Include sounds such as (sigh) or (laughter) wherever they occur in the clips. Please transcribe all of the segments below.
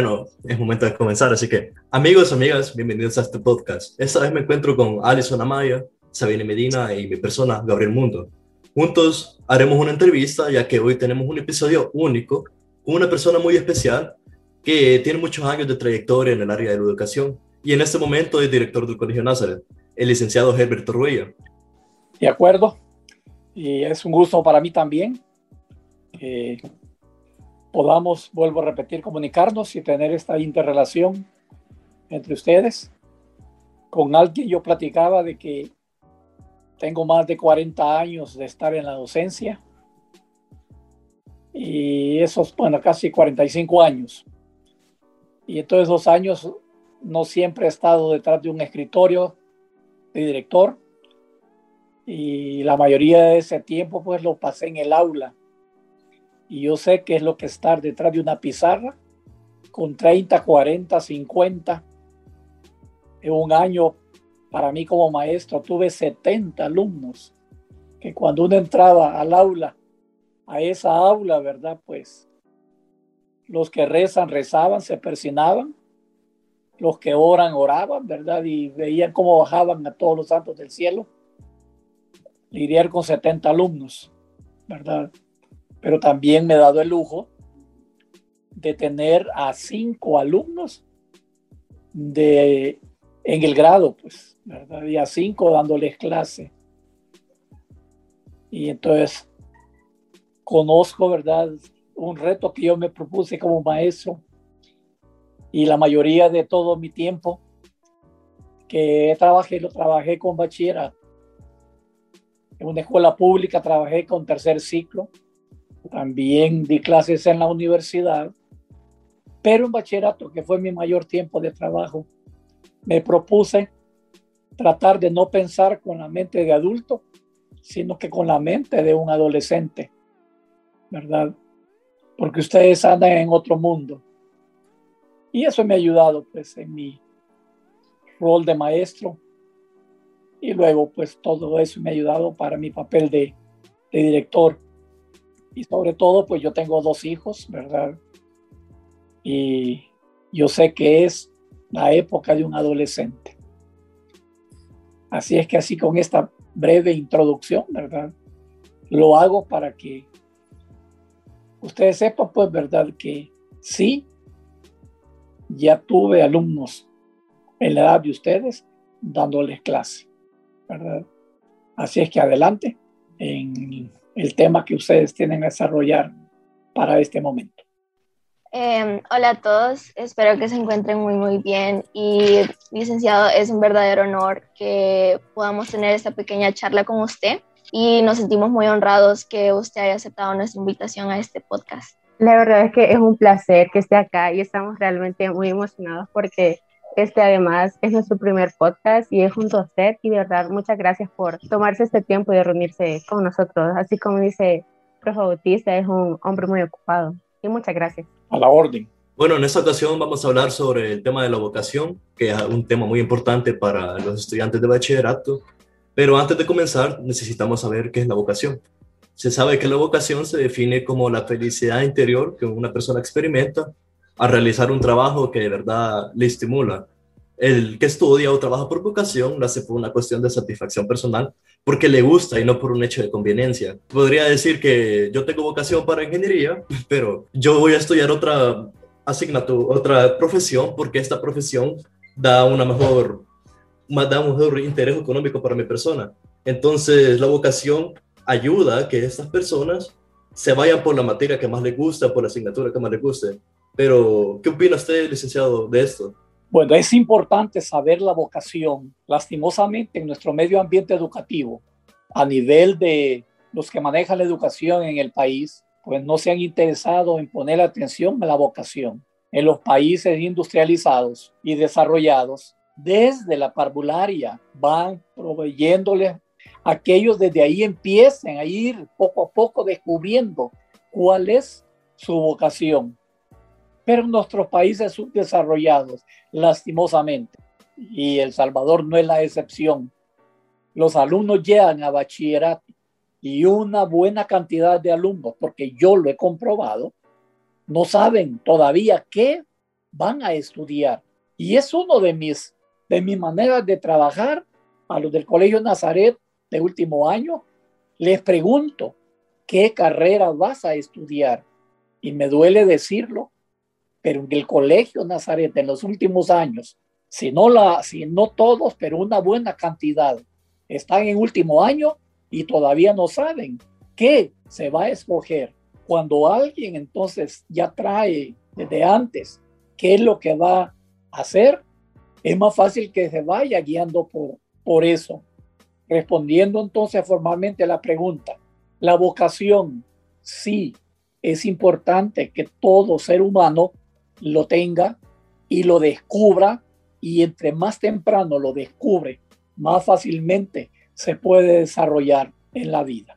Bueno, es momento de comenzar, así que amigos, amigas, bienvenidos a este podcast. Esta vez me encuentro con Alison Amaya, Sabine Medina y mi persona, Gabriel Mundo. Juntos haremos una entrevista, ya que hoy tenemos un episodio único con una persona muy especial que tiene muchos años de trayectoria en el área de educación y en este momento es director del Colegio Nazaret, el licenciado Herbert Torruella. De acuerdo, y es un gusto para mí también que podamos, vuelvo a repetir, comunicarnos y tener esta interrelación entre ustedes. Con alguien yo platicaba de que tengo más de 40 años de estar en la docencia y esos, bueno, casi 45 años. Y en todos esos años no siempre he estado detrás de un escritorio de director y la mayoría de ese tiempo pues lo pasé en el aula. Y yo sé que es lo que estar detrás de una pizarra con 30, 40, 50. En un año, para mí como maestro, tuve 70 alumnos que cuando uno entraba al aula, a esa aula, ¿verdad? Pues los que rezan, rezaban, se persinaban. Los que oran, oraban, ¿verdad? Y veían cómo bajaban a todos los santos del cielo. Lidiar con 70 alumnos, ¿verdad? Pero también me he dado el lujo de tener a cinco alumnos de, en el grado, pues, ¿verdad? Y a cinco dándoles clase. Y entonces conozco, ¿verdad? un reto que yo me propuse como maestro y la mayoría de todo mi tiempo que trabajé, lo trabajé con bachillerato. En una escuela pública trabajé con tercer ciclo. También di clases en la universidad. Pero en bachillerato, que fue mi mayor tiempo de trabajo, me propuse tratar de no pensar con la mente de adulto, sino que con la mente de un adolescente, ¿verdad? porque ustedes andan en otro mundo. Y eso me ha ayudado pues en mi rol de maestro. Y luego pues todo eso me ha ayudado para mi papel de, de director. Y sobre todo pues yo tengo dos hijos, ¿verdad? Y yo sé que es la época de un adolescente. Así es que así con esta breve introducción, ¿verdad? Lo hago para que ustedes sepan, pues, verdad, que sí, ya tuve alumnos en la edad de ustedes dándoles clase, ¿verdad? Así es que adelante en el tema que ustedes tienen que desarrollar para este momento. Em, hola a todos, espero que se encuentren muy muy bien y licenciado, es un verdadero honor que podamos tener esta pequeña charla con usted y nos sentimos muy honrados que usted haya aceptado nuestra invitación a este podcast. La verdad es que es un placer que esté acá y estamos realmente muy emocionados porque este además es nuestro primer podcast y es junto a usted y de verdad muchas gracias por tomarse este tiempo y reunirse con nosotros. Así como dice Profe Bautista, es un hombre muy ocupado y muchas gracias. A la orden. Bueno, en esta ocasión vamos a hablar sobre el tema de la vocación, que es un tema muy importante para los estudiantes de bachillerato pero antes de comenzar, necesitamos saber qué es la vocación. Se sabe que la vocación se define como la felicidad interior que una persona experimenta al realizar un trabajo que de verdad le estimula. El que estudia o trabaja por vocación lo hace por una cuestión de satisfacción personal, porque le gusta y no por un hecho de conveniencia. Podría decir que yo tengo vocación para ingeniería, pero yo voy a estudiar otra asignatura, otra profesión, porque esta profesión da una mejor da un mejor interés económico para mi persona. Entonces, la vocación ayuda a que estas personas se vayan por la materia que más les gusta, por la asignatura que más les guste. Pero, ¿qué opina usted, licenciado, de esto? Bueno, es importante saber la vocación. Lastimosamente, en nuestro medio ambiente educativo, a nivel de los que manejan la educación en el país, pues no se han interesado en poner atención a la vocación. En los países industrializados y desarrollados, desde la parvularia, van proveyéndole aquellos desde ahí empiecen a ir poco a poco descubriendo cuál es su vocación. Pero nuestros países subdesarrollados, lastimosamente, y El Salvador no es la excepción, los alumnos llegan a bachillerato y una buena cantidad de alumnos, porque yo lo he comprobado, no saben todavía qué van a estudiar. Y es uno de mis, de mis maneras de trabajar a los del Colegio Nazaret de último año. Les pregunto, ¿qué carrera vas a estudiar? Y me duele decirlo, pero en el Colegio Nazaret en los últimos años, si no, la, si no todos, pero una buena cantidad, están en último año y todavía no saben qué se va a escoger. Cuando alguien entonces ya trae desde antes qué es lo que va a hacer, es más fácil que se vaya guiando por, por eso. Respondiendo entonces formalmente a la pregunta, la vocación, sí, es importante que todo ser humano lo tenga y lo descubra y entre más temprano lo descubre, más fácilmente se puede desarrollar en la vida.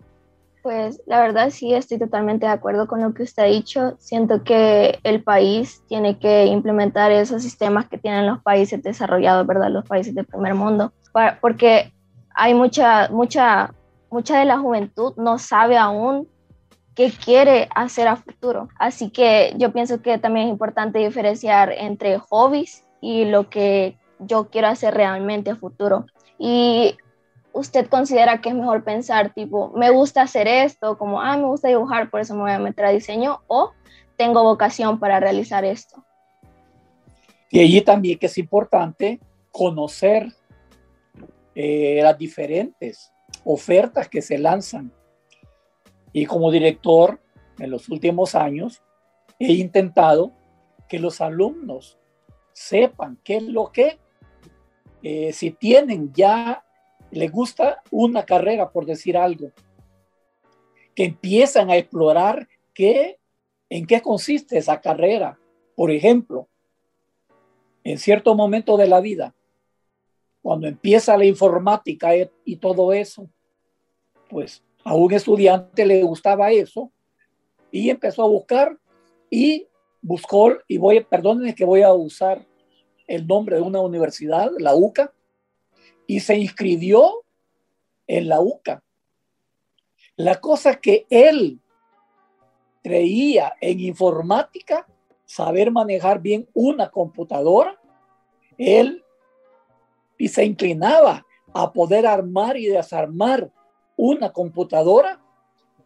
Pues la verdad sí estoy totalmente de acuerdo con lo que usted ha dicho. Siento que el país tiene que implementar esos sistemas que tienen los países desarrollados, ¿verdad? Los países del primer mundo, porque hay mucha, mucha, mucha de la juventud no sabe aún qué quiere hacer a futuro. Así que yo pienso que también es importante diferenciar entre hobbies y lo que yo quiero hacer realmente a futuro. Y usted considera que es mejor pensar tipo, me gusta hacer esto, como, ah, me gusta dibujar, por eso me voy a meter a diseño, o tengo vocación para realizar esto. Y allí también que es importante conocer eh, las diferentes ofertas que se lanzan. Y como director, en los últimos años, he intentado que los alumnos sepan qué es lo que, eh, si tienen ya, les gusta una carrera, por decir algo, que empiezan a explorar qué, en qué consiste esa carrera. Por ejemplo, en cierto momento de la vida, cuando empieza la informática y todo eso, pues a un estudiante le gustaba eso y empezó a buscar y buscó, y voy, perdónenme que voy a usar el nombre de una universidad, la UCA, y se inscribió en la UCA. La cosa que él creía en informática, saber manejar bien una computadora, él y se inclinaba a poder armar y desarmar una computadora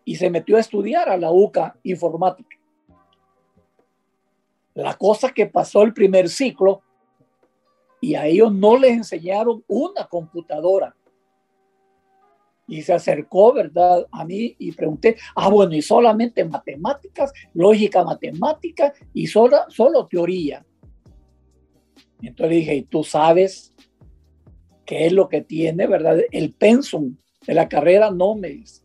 y se metió a estudiar a la UCA informática. La cosa que pasó el primer ciclo y a ellos no les enseñaron una computadora. Y se acercó, ¿verdad? A mí y pregunté, ah, bueno, y solamente matemáticas, lógica matemática y solo, solo teoría. Entonces dije, ¿y tú sabes qué es lo que tiene, verdad? El pensum de la carrera no me dice.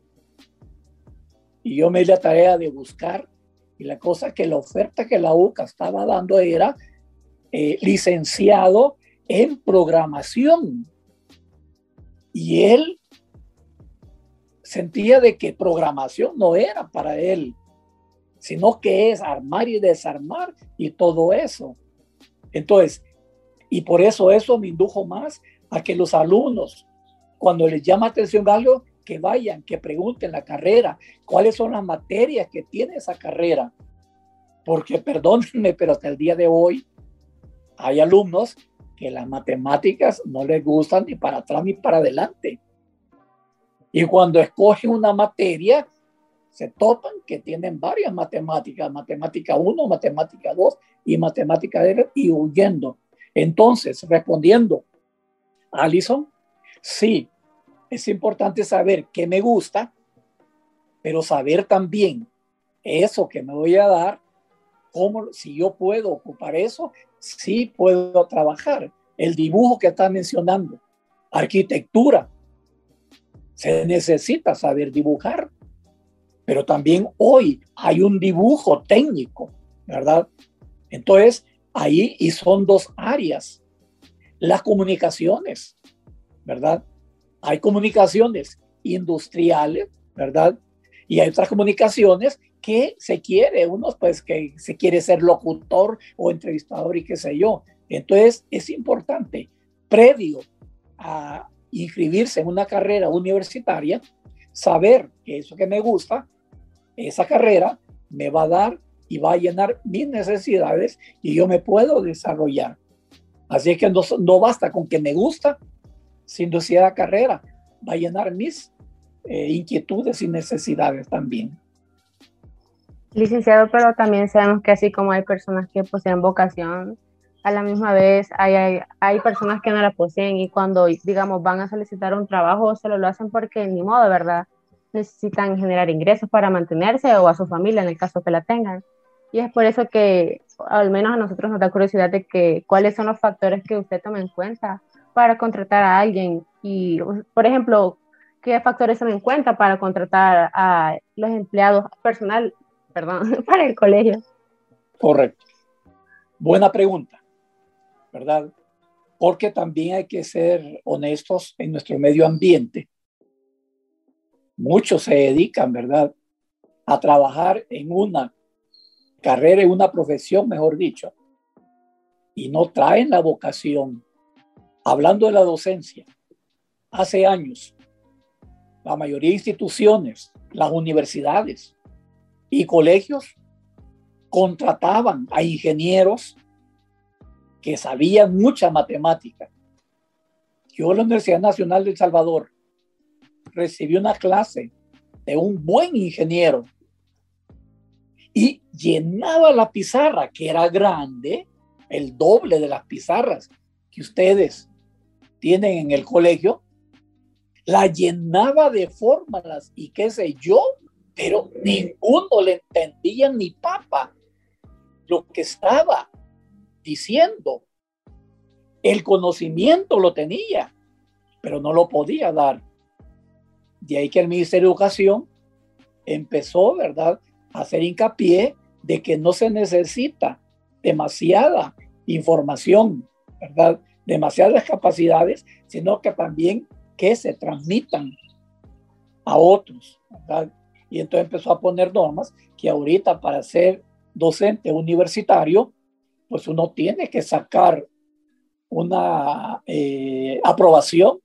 Y yo me di la tarea de buscar y la cosa que la oferta que la UCA estaba dando era eh, licenciado en programación. Y él sentía de que programación no era para él, sino que es armar y desarmar y todo eso. Entonces, y por eso eso me indujo más a que los alumnos, cuando les llama atención algo, que vayan, que pregunten la carrera, cuáles son las materias que tiene esa carrera. Porque (laughs) perdónenme, pero hasta el día de hoy hay alumnos que las matemáticas no les gustan ni para atrás ni para adelante. Y cuando escogen una materia, se topan que tienen varias matemáticas, matemática 1, matemática 2 y matemática D, y huyendo. Entonces, respondiendo, Alison, sí, es importante saber qué me gusta, pero saber también eso que me voy a dar, cómo, si yo puedo ocupar eso, sí puedo trabajar. El dibujo que está mencionando, arquitectura, se necesita saber dibujar, pero también hoy hay un dibujo técnico, ¿verdad? Entonces, ahí y son dos áreas. Las comunicaciones, ¿verdad? Hay comunicaciones industriales, ¿verdad? Y hay otras comunicaciones que se quiere, unos pues que se quiere ser locutor o entrevistador y qué sé yo. Entonces es importante, previo a inscribirse en una carrera universitaria, saber que eso que me gusta, esa carrera me va a dar y va a llenar mis necesidades y yo me puedo desarrollar. Así que no, no basta con que me gusta, sino si la carrera va a llenar mis eh, inquietudes y necesidades también. Licenciado, pero también sabemos que así como hay personas que poseen vocación, a la misma vez hay, hay, hay, personas que no la poseen y cuando, digamos, van a solicitar un trabajo, solo lo hacen porque ni modo, ¿verdad? Necesitan generar ingresos para mantenerse o a su familia en el caso que la tengan. Y es por eso que al menos a nosotros nos da curiosidad de que cuáles son los factores que usted toma en cuenta para contratar a alguien y, por ejemplo, qué factores toma en cuenta para contratar a los empleados personal, perdón, (laughs) para el colegio. Correcto. Buena pregunta, ¿verdad? Porque también hay que ser honestos en nuestro medio ambiente. Muchos se dedican, ¿verdad?, a trabajar en una carrera, en una profesión, mejor dicho, y no traen la vocación. Hablando de la docencia, hace años, la mayoría de instituciones, las universidades y colegios contrataban a ingenieros que sabían mucha matemática. Yo en la Universidad Nacional de Salvador recibí una clase de un buen ingeniero y llenaba la pizarra, que era grande, el doble de las pizarras que ustedes tienen en el colegio, la llenaba de fórmulas y qué sé yo, pero ninguno le entendía ni papa lo que estaba diciendo. El conocimiento lo tenía, pero no lo podía dar. De ahí que el Ministerio de Educación empezó, ¿verdad?, hacer hincapié de que no se necesita demasiada información, ¿verdad? Demasiadas capacidades, sino que también que se transmitan a otros, ¿verdad? Y entonces empezó a poner normas que ahorita para ser docente universitario, pues uno tiene que sacar una eh, aprobación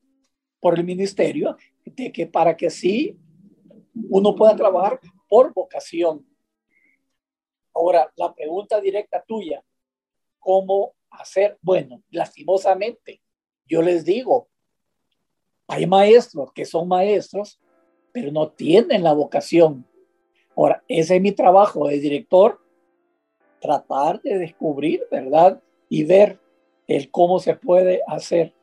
por el ministerio de que para que sí uno pueda trabajar por vocación. Ahora, la pregunta directa tuya, ¿cómo hacer? Bueno, lastimosamente, yo les digo, hay maestros que son maestros, pero no tienen la vocación. Ahora, ese es mi trabajo de director, tratar de descubrir, ¿verdad? Y ver el cómo se puede hacer.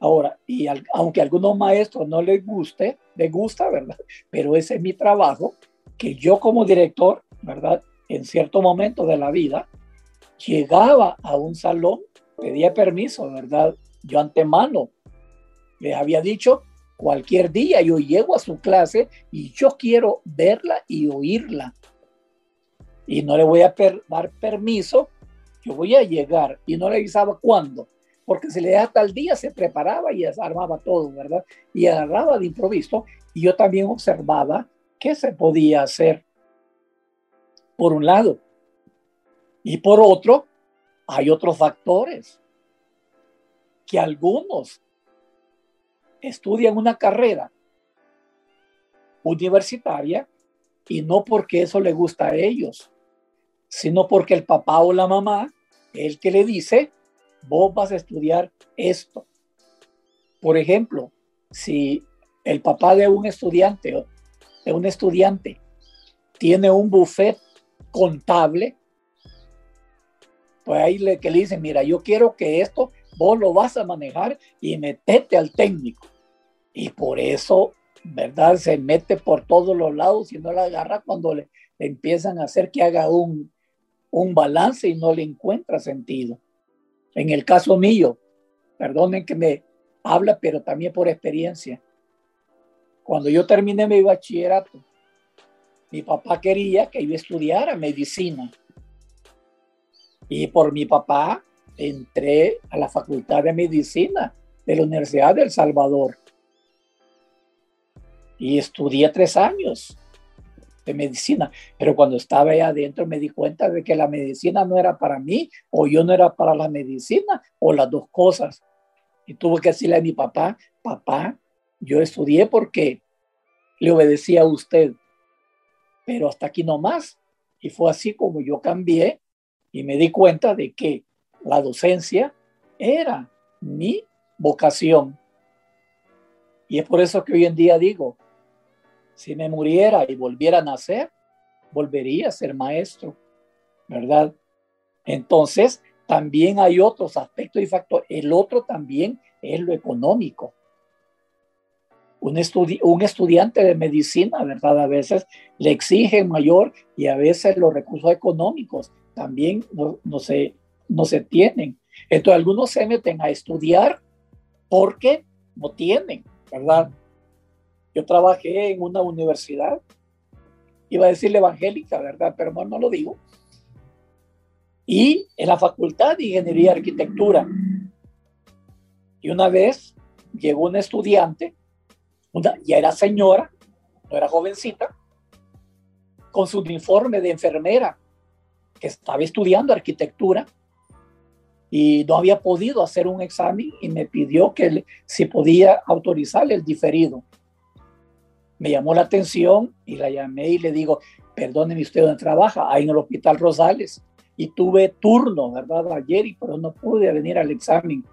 Ahora, y aunque a algunos maestros no les guste, les gusta, ¿verdad? Pero ese es mi trabajo, que yo como director, ¿verdad? En cierto momento de la vida, llegaba a un salón, pedía permiso, ¿verdad? Yo antemano les había dicho, cualquier día yo llego a su clase y yo quiero verla y oírla. Y no le voy a dar permiso, yo voy a llegar y no le avisaba cuándo porque si le da tal día se preparaba y armaba todo, ¿verdad? Y agarraba de improviso y yo también observaba qué se podía hacer por un lado. Y por otro, hay otros factores que algunos estudian una carrera universitaria y no porque eso le gusta a ellos, sino porque el papá o la mamá, el que le dice, vos vas a estudiar esto. Por ejemplo, si el papá de un estudiante, de un estudiante, tiene un buffet contable, pues ahí le, que le dicen, mira, yo quiero que esto vos lo vas a manejar y metete al técnico. Y por eso, ¿verdad? Se mete por todos los lados y no la agarra cuando le, le empiezan a hacer que haga un, un balance y no le encuentra sentido. En el caso mío, perdonen que me habla, pero también por experiencia. Cuando yo terminé mi bachillerato, mi papá quería que yo estudiara medicina. Y por mi papá entré a la Facultad de Medicina de la Universidad de El Salvador. Y estudié tres años de medicina, pero cuando estaba ahí adentro me di cuenta de que la medicina no era para mí o yo no era para la medicina o las dos cosas. Y tuve que decirle a mi papá, papá, yo estudié porque le obedecía a usted, pero hasta aquí no más. Y fue así como yo cambié y me di cuenta de que la docencia era mi vocación. Y es por eso que hoy en día digo, si me muriera y volviera a nacer, volvería a ser maestro, ¿verdad? Entonces, también hay otros aspectos y factores. El otro también es lo económico. Un, un estudiante de medicina, ¿verdad? A veces le exige mayor y a veces los recursos económicos también no, no, se, no se tienen. Entonces, algunos se meten a estudiar porque no tienen, ¿verdad? Yo trabajé en una universidad, iba a decirle evangélica, ¿verdad? Pero no, no lo digo. Y en la Facultad de Ingeniería y Arquitectura. Y una vez llegó un estudiante, una, ya era señora, no era jovencita, con su uniforme de enfermera, que estaba estudiando arquitectura y no había podido hacer un examen y me pidió que si podía autorizarle el diferido. Me llamó la atención y la llamé y le digo, perdóneme usted dónde trabaja, ahí en el Hospital Rosales. Y tuve turno, ¿verdad? Ayer, y pero no pude venir al examen.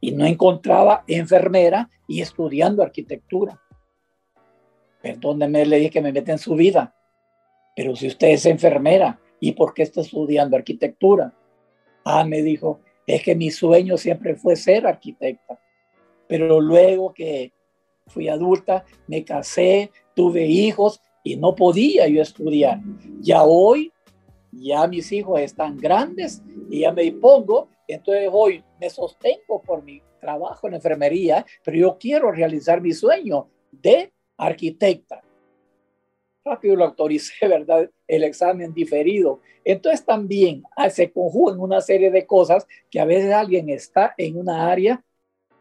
Y no encontraba enfermera y estudiando arquitectura. Perdóneme, le dije que me mete en su vida. Pero si usted es enfermera, ¿y por qué está estudiando arquitectura? Ah, me dijo, es que mi sueño siempre fue ser arquitecta. Pero luego que fui adulta, me casé, tuve hijos y no podía yo estudiar. Ya hoy, ya mis hijos están grandes y ya me pongo, entonces hoy me sostengo por mi trabajo en enfermería, pero yo quiero realizar mi sueño de arquitecta rápido lo autoricé, (laughs) ¿verdad? El examen diferido. Entonces también ah, se conjugan una serie de cosas que a veces alguien está en una área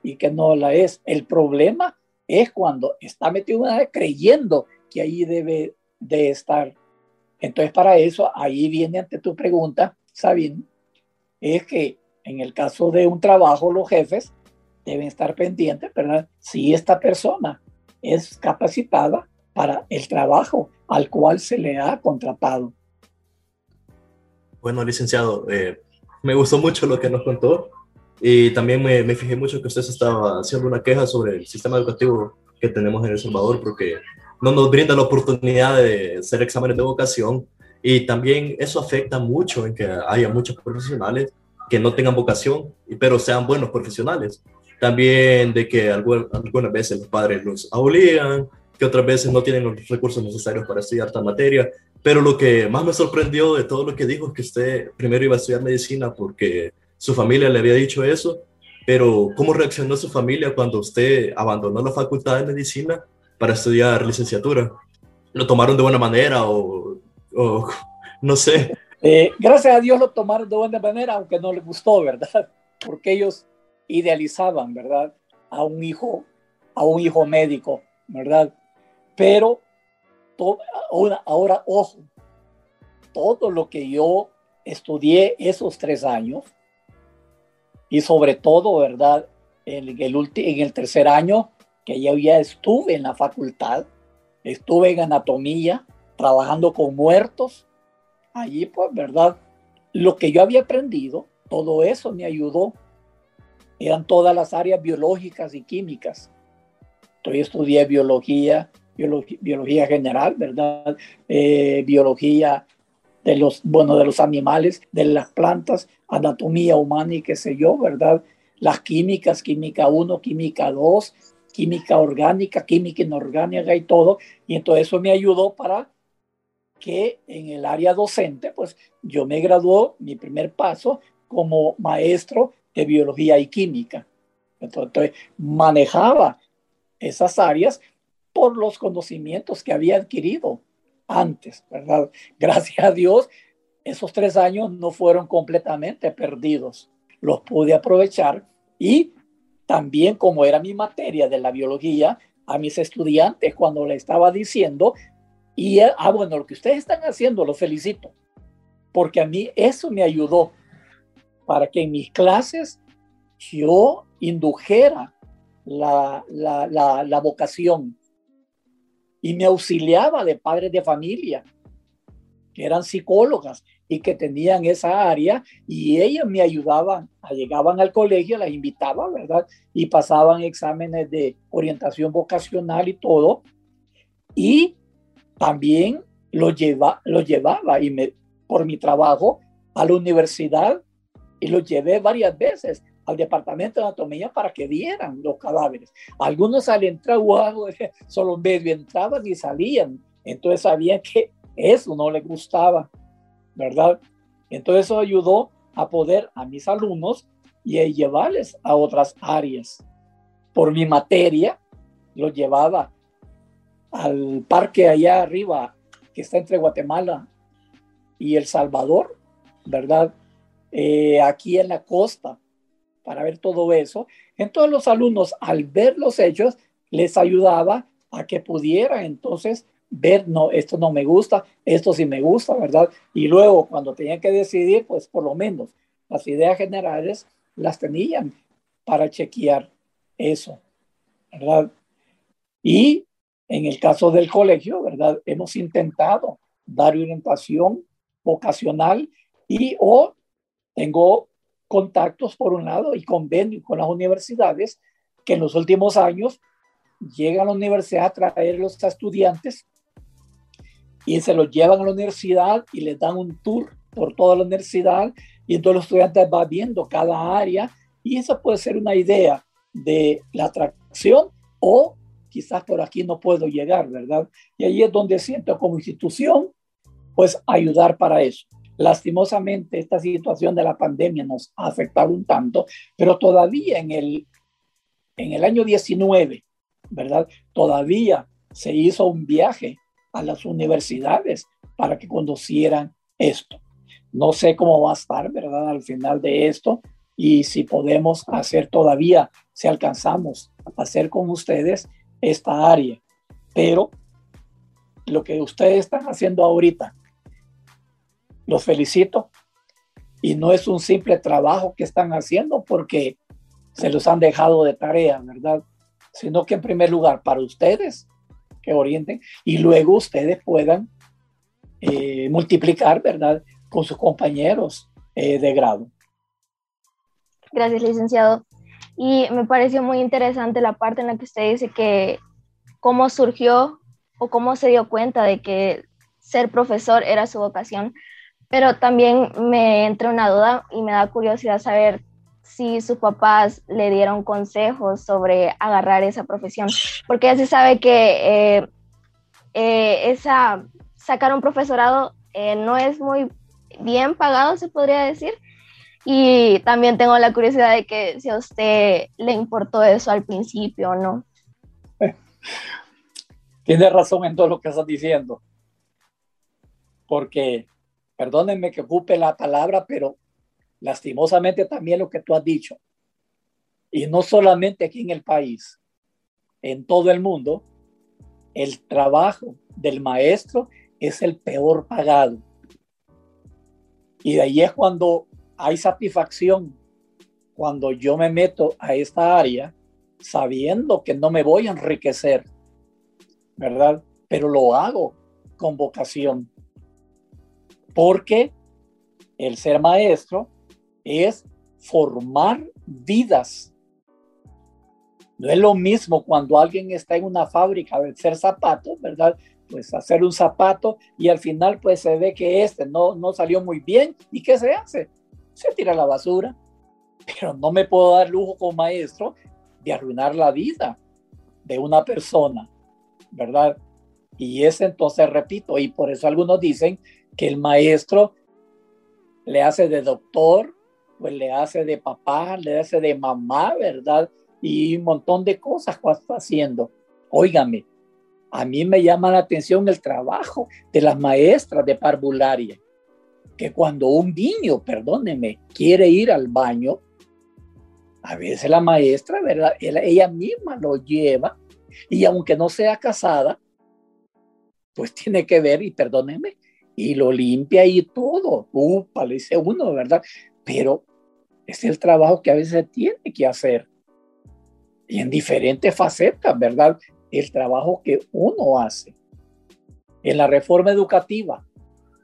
y que no la es. El problema es cuando está metido en una área creyendo que ahí debe de estar. Entonces para eso, ahí viene ante tu pregunta, Sabine, es que en el caso de un trabajo, los jefes deben estar pendientes, ¿verdad? Si esta persona es capacitada para el trabajo al cual se le ha contratado. Bueno, licenciado, eh, me gustó mucho lo que nos contó y también me, me, fijé mucho que usted estaba haciendo una queja sobre el sistema educativo que tenemos en El Salvador porque no nos brinda la oportunidad de hacer exámenes de vocación y también eso afecta mucho en que haya muchos profesionales que no tengan vocación, pero sean buenos profesionales. También de que algunas veces los padres los obligan que otras veces no tienen los recursos necesarios para estudiar esta materia. Pero lo que más me sorprendió de todo lo que dijo es que usted primero iba a estudiar medicina porque su familia le había dicho eso, pero ¿cómo reaccionó su familia cuando usted abandonó la facultad de medicina para estudiar licenciatura? ¿Lo tomaron de buena manera o, o (laughs) no sé? Eh, gracias a Dios lo tomaron de buena manera, aunque no les gustó, ¿verdad? (laughs) Porque ellos idealizaban, ¿verdad? A un hijo, a un hijo médico, ¿verdad? Pero ahora, ahora, ojo, todo lo que yo estudié esos tres años, y sobre todo, ¿verdad? En el, en el tercer año, que yo ya estuve en la facultad, estuve en anatomía, trabajando con muertos, allí pues, ¿verdad? Lo que yo había aprendido, todo eso me ayudó. Eran todas las áreas biológicas y químicas. Yo estudié biología, biología, general, ¿verdad? Eh, biología de los, bueno, de los animales, de las plantas, anatomía humana y qué sé yo, ¿verdad? Las químicas, química 1, química 2, química orgánica, química inorgánica y todo. Y entonces eso me ayudó para que en el área docente, pues yo me graduó, mi primer paso como maestro de biología y química. Entonces, manejaba esas áreas por los conocimientos que había adquirido antes, ¿verdad? (laughs) Gracias a Dios, esos tres años no fueron completamente perdidos. Los pude aprovechar y también como era mi materia de la biología, a mis estudiantes cuando le estaba diciendo, y, ah, bueno, lo que ustedes están haciendo, lo felicito, porque a mí eso me ayudó para que en mis clases yo indujera la, la, la, vocación y me auxiliaba de padres de familia que eran psicólogas y que tenían esa área y ellas me ayudaban, llegaban al colegio, las invitaba, ¿verdad? Y pasaban exámenes de orientación vocacional y todo. Y también lo, lleva, lo llevaba y me, por mi trabajo a la universidad y lo llevé varias veces al departamento de anatomía para que vieran los cadáveres. Algunos al entrar, (laughs) solo medio entraban y salían. Entonces sabían que eso no les gustaba, ¿verdad? Entonces eso ayudó a poder a mis alumnos y a llevarles a otras áreas. Por mi materia, los llevaba al parque allá arriba, que está entre Guatemala y El Salvador, ¿verdad? Eh, aquí en la costa, para ver todo eso. Entonces los alumnos, al ver los hechos, les ayudaba a que pudieran entonces ver, no, esto no me gusta, esto sí me gusta, ¿verdad? Y luego cuando tenían que decidir, pues por lo menos las ideas generales las tenían para chequear eso, ¿verdad? Y en el caso del colegio, ¿verdad? Hemos intentado dar orientación vocacional y o tengo contactos por un lado y convenio con las universidades que en los últimos años llegan a la universidad a traer a los estudiantes y se los llevan a la universidad y les dan un tour por toda la universidad y entonces los estudiantes van viendo cada área y esa puede ser una idea de la atracción o quizás por aquí no puedo llegar, ¿verdad? Y ahí es donde siento como institución, pues ayudar para eso. Lastimosamente, esta situación de la pandemia nos ha afectado un tanto, pero todavía en el, en el año 19, ¿verdad? Todavía se hizo un viaje a las universidades para que conocieran esto. No sé cómo va a estar, ¿verdad? Al final de esto y si podemos hacer todavía, si alcanzamos a hacer con ustedes esta área. Pero lo que ustedes están haciendo ahorita los felicito. Y no es un simple trabajo que están haciendo porque se los han dejado de tarea, ¿verdad? Sino que en primer lugar para ustedes que orienten y luego ustedes puedan eh, multiplicar, ¿verdad? Con sus compañeros eh, de grado. Gracias, licenciado. Y me pareció muy interesante la parte en la que usted dice que cómo surgió o cómo se dio cuenta de que ser profesor era su vocación pero también me entra una duda y me da curiosidad saber si sus papás le dieron consejos sobre agarrar esa profesión, porque ya se sabe que eh, eh, esa, sacar un profesorado eh, no es muy bien pagado, se podría decir. Y también tengo la curiosidad de que si a usted le importó eso al principio o no. (laughs) Tiene razón en todo lo que estás diciendo, porque perdónenme que ocupe la palabra, pero lastimosamente también lo que tú has dicho, y no solamente aquí en el país, en todo el mundo, el trabajo del maestro es el peor pagado. Y de ahí es cuando hay satisfacción, cuando yo me meto a esta área sabiendo que no me voy a enriquecer, ¿verdad? Pero lo hago con vocación porque el ser maestro es formar vidas. No es lo mismo cuando alguien está en una fábrica de hacer zapatos, ¿verdad? Pues hacer un zapato y al final pues se ve que este no, no salió muy bien. ¿Y qué se hace? Se tira a la basura. Pero no me puedo dar lujo como maestro de arruinar la vida de una persona, ¿verdad? Y es entonces, repito, y por eso algunos dicen que el maestro le hace de doctor, pues le hace de papá, le hace de mamá, ¿verdad? Y un montón de cosas que está haciendo. Óigame, a mí me llama la atención el trabajo de las maestras de parvularia, que cuando un niño, perdóneme, quiere ir al baño, a veces la maestra, ¿verdad? Ella misma lo lleva y aunque no sea casada, pues tiene que ver, y perdóneme, y lo limpia y todo. Upa, le dice uno, ¿verdad? Pero es el trabajo que a veces tiene que hacer. Y en diferentes facetas, ¿verdad? El trabajo que uno hace. En la reforma educativa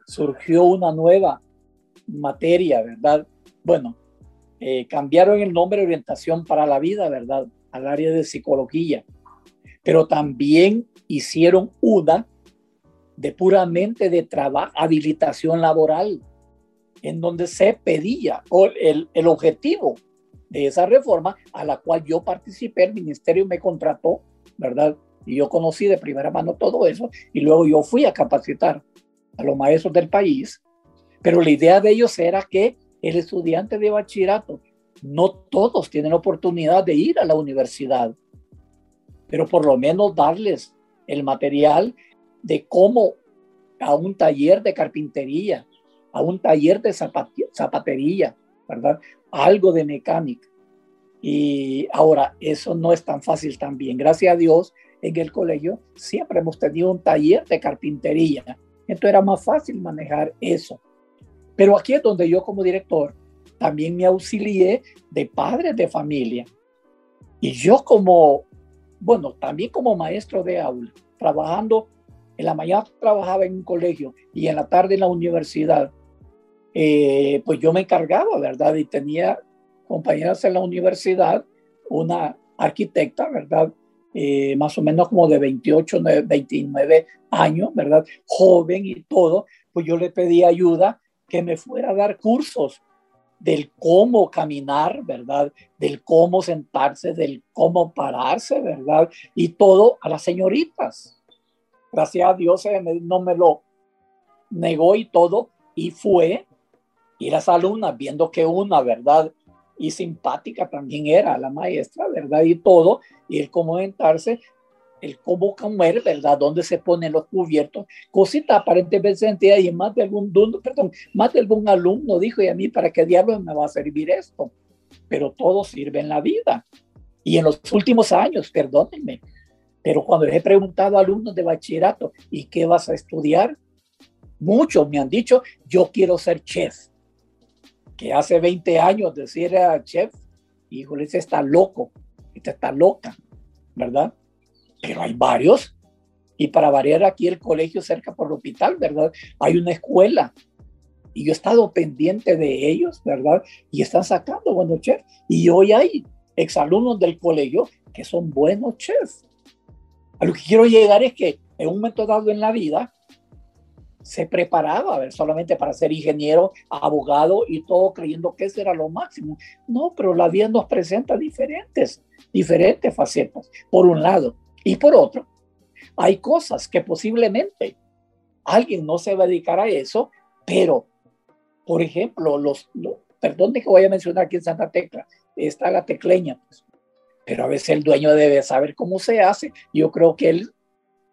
surgió una nueva materia, ¿verdad? Bueno, eh, cambiaron el nombre de orientación para la vida, ¿verdad? Al área de psicología. Pero también hicieron una de puramente de trabajo, habilitación laboral, en donde se pedía o el, el objetivo de esa reforma a la cual yo participé, el ministerio me contrató, ¿verdad? Y yo conocí de primera mano todo eso y luego yo fui a capacitar a los maestros del país, pero la idea de ellos era que el estudiante de bachillerato, no todos tienen oportunidad de ir a la universidad, pero por lo menos darles el material de cómo a un taller de carpintería, a un taller de zapatería, ¿verdad? Algo de mecánica. Y ahora, eso no es tan fácil también. Gracias a Dios, en el colegio siempre hemos tenido un taller de carpintería. Entonces era más fácil manejar eso. Pero aquí es donde yo como director también me auxilié de padres de familia. Y yo como, bueno, también como maestro de aula, trabajando, en la mañana trabajaba en un colegio y en la tarde en la universidad, eh, pues yo me encargaba, ¿verdad? Y tenía compañeras en la universidad, una arquitecta, ¿verdad? Eh, más o menos como de 28, 29 años, ¿verdad? Joven y todo, pues yo le pedí ayuda que me fuera a dar cursos del cómo caminar, ¿verdad? Del cómo sentarse, del cómo pararse, ¿verdad? Y todo a las señoritas. Gracias a Dios no me lo negó y todo, y fue, y las alumnas viendo que una, ¿verdad? Y simpática también era la maestra, ¿verdad? Y todo, y el cómo sentarse, el cómo comer, ¿verdad? Dónde se ponen los cubiertos, cosita aparentemente y más de algún, perdón, más de algún alumno dijo, y a mí, ¿para qué diablos me va a servir esto? Pero todo sirve en la vida. Y en los últimos años, perdónenme, pero cuando les he preguntado a alumnos de bachillerato, ¿y qué vas a estudiar? Muchos me han dicho, yo quiero ser chef. Que hace 20 años decir era chef, híjole, este está loco, esta está loca, ¿verdad? pero hay varios. Y para variar aquí el colegio cerca por el hospital, ¿verdad? Hay una escuela. Y yo he estado pendiente de ellos, ¿verdad? Y están sacando buenos chefs. Y hoy hay exalumnos del colegio que son buenos chefs. A lo que quiero llegar es que en un momento dado en la vida se preparaba a ver, solamente para ser ingeniero, abogado y todo creyendo que eso era lo máximo. No, pero la vida nos presenta diferentes, diferentes facetas. Por un lado, y por otro, hay cosas que posiblemente alguien no se va a dedicar a eso, pero, por ejemplo, los, perdón de que voy a mencionar aquí en Santa Tecla, está la tecleña, pues, pero a veces el dueño debe saber cómo se hace. Yo creo que él,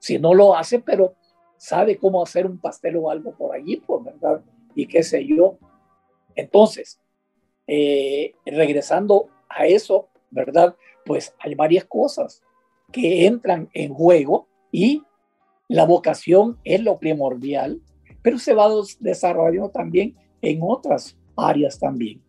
si no lo hace, pero sabe cómo hacer un pastel o algo por allí, pues, ¿verdad? Y qué sé yo. Entonces, eh, regresando a eso, ¿verdad? Pues hay varias cosas que entran en juego y la vocación es lo primordial, pero se va desarrollando también en otras áreas también.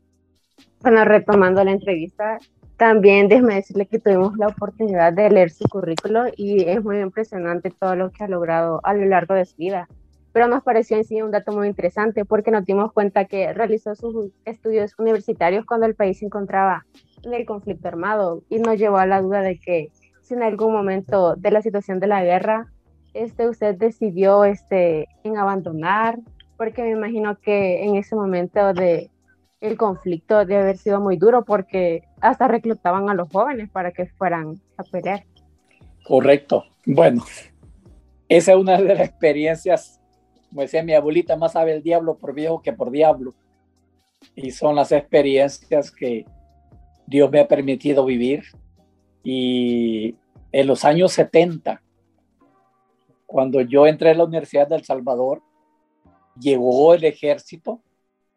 Bueno, retomando la entrevista, también déjeme decirle que tuvimos la oportunidad de leer su currículo y es muy impresionante todo lo que ha logrado a lo largo de su vida. Pero nos pareció en sí un dato muy interesante porque nos dimos cuenta que realizó sus estudios universitarios cuando el país se encontraba en el conflicto armado y nos llevó a la duda de que en algún momento de la situación de la guerra este, usted decidió este, en abandonar, porque me imagino que en ese momento de el conflicto debe haber sido muy duro porque hasta reclutaban a los jóvenes para que fueran a pelear. Correcto. Bueno, esa es una de las experiencias, como decía mi abuelita, más sabe el diablo por viejo que por diablo. Y son las experiencias que Dios me ha permitido vivir y en los años 70, cuando yo entré a la Universidad del Salvador, llegó el ejército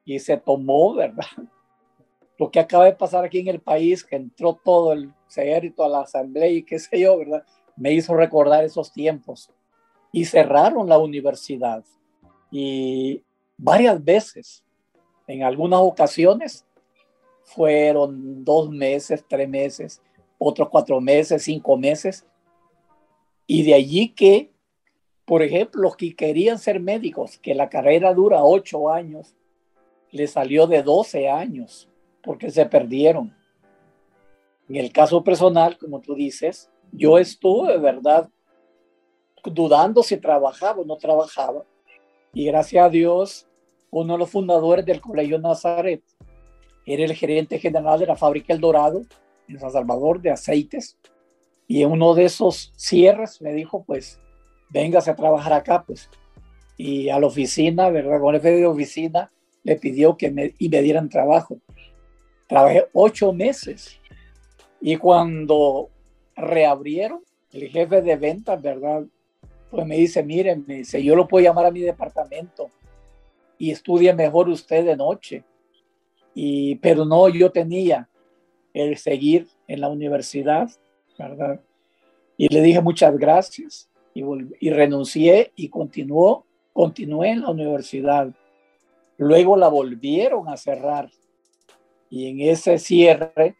y se tomó, ¿verdad? (laughs) Lo que acaba de pasar aquí en el país, que entró todo el ejército a la asamblea y qué sé yo, ¿verdad? Me hizo recordar esos tiempos. Y cerraron la universidad. Y varias veces, en algunas ocasiones, fueron dos meses, tres meses, otros cuatro meses, cinco meses. Y de allí que, Por ejemplo, los que querían ser médicos, que la carrera dura ocho años, le salió de 12 años porque se perdieron. En el caso personal, como tú dices, yo estuve, de verdad, dudando si trabajaba o no trabajaba. Y gracias a Dios, uno de los fundadores del Colegio Nazaret era el gerente general de la fábrica El Dorado en San Salvador de aceites. Y en uno de esos cierres me dijo, pues, véngase a trabajar acá, pues. Y a la oficina, ¿verdad? Con el jefe de oficina le pidió que me, y me dieran trabajo. Trabajé ocho meses. Y cuando reabrieron, el jefe de ventas, ¿verdad? Pues me dice, miren, me dice, yo lo puedo llamar a mi departamento y estudie mejor usted de noche. Y, pero no, yo tenía el seguir en la universidad, ¿verdad? Y le dije muchas gracias y, y renuncié y continuó, continué en la universidad. Luego la volvieron a cerrar y en ese cierre,